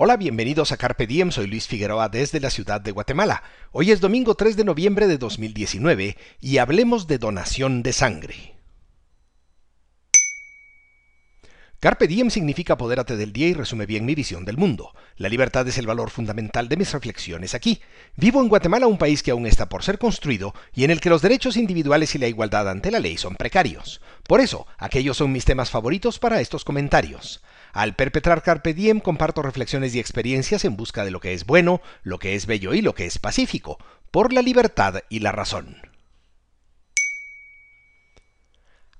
Hola, bienvenidos a Carpe Diem, soy Luis Figueroa desde la ciudad de Guatemala. Hoy es domingo 3 de noviembre de 2019 y hablemos de donación de sangre. Carpe diem significa apodérate del día y resume bien mi visión del mundo. La libertad es el valor fundamental de mis reflexiones aquí. Vivo en Guatemala, un país que aún está por ser construido y en el que los derechos individuales y la igualdad ante la ley son precarios. Por eso, aquellos son mis temas favoritos para estos comentarios. Al perpetrar Carpe Diem comparto reflexiones y experiencias en busca de lo que es bueno, lo que es bello y lo que es pacífico, por la libertad y la razón.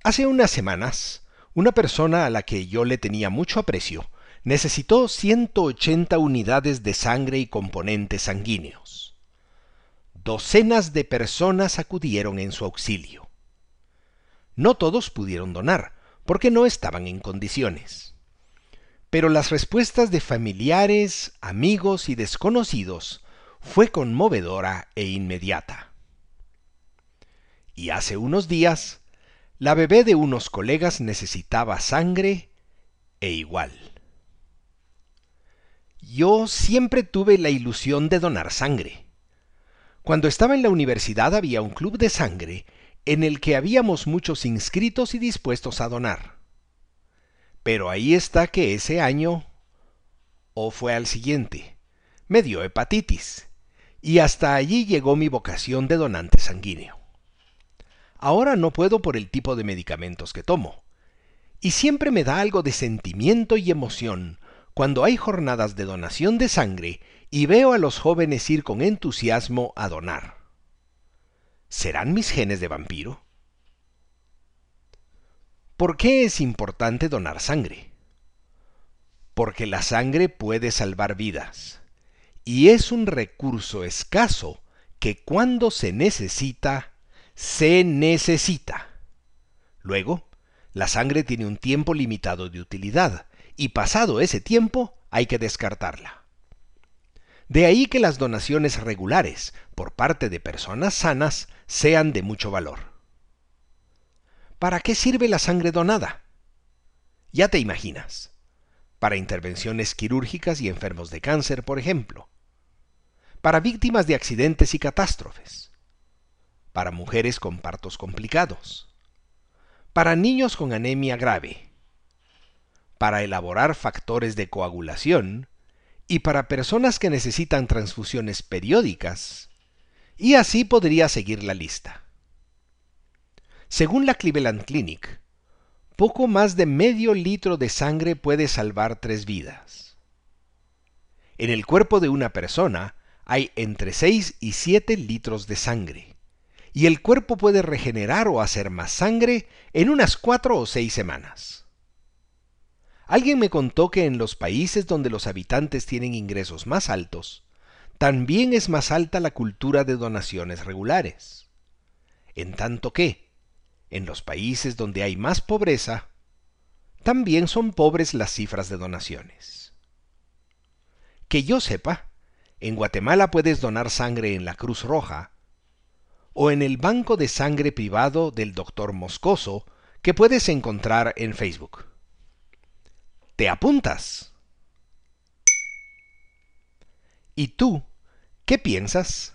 Hace unas semanas, una persona a la que yo le tenía mucho aprecio necesitó 180 unidades de sangre y componentes sanguíneos. Docenas de personas acudieron en su auxilio. No todos pudieron donar, porque no estaban en condiciones pero las respuestas de familiares, amigos y desconocidos fue conmovedora e inmediata. Y hace unos días, la bebé de unos colegas necesitaba sangre e igual. Yo siempre tuve la ilusión de donar sangre. Cuando estaba en la universidad había un club de sangre en el que habíamos muchos inscritos y dispuestos a donar. Pero ahí está que ese año, o fue al siguiente, me dio hepatitis, y hasta allí llegó mi vocación de donante sanguíneo. Ahora no puedo por el tipo de medicamentos que tomo, y siempre me da algo de sentimiento y emoción cuando hay jornadas de donación de sangre y veo a los jóvenes ir con entusiasmo a donar. ¿Serán mis genes de vampiro? ¿Por qué es importante donar sangre? Porque la sangre puede salvar vidas y es un recurso escaso que cuando se necesita, se necesita. Luego, la sangre tiene un tiempo limitado de utilidad y pasado ese tiempo hay que descartarla. De ahí que las donaciones regulares por parte de personas sanas sean de mucho valor. ¿Para qué sirve la sangre donada? Ya te imaginas. Para intervenciones quirúrgicas y enfermos de cáncer, por ejemplo. Para víctimas de accidentes y catástrofes. Para mujeres con partos complicados. Para niños con anemia grave. Para elaborar factores de coagulación y para personas que necesitan transfusiones periódicas. Y así podría seguir la lista. Según la Cleveland Clinic, poco más de medio litro de sangre puede salvar tres vidas. En el cuerpo de una persona hay entre 6 y 7 litros de sangre, y el cuerpo puede regenerar o hacer más sangre en unas 4 o 6 semanas. Alguien me contó que en los países donde los habitantes tienen ingresos más altos, también es más alta la cultura de donaciones regulares. En tanto que, en los países donde hay más pobreza, también son pobres las cifras de donaciones. Que yo sepa, en Guatemala puedes donar sangre en la Cruz Roja o en el banco de sangre privado del doctor Moscoso que puedes encontrar en Facebook. ¿Te apuntas? ¿Y tú qué piensas?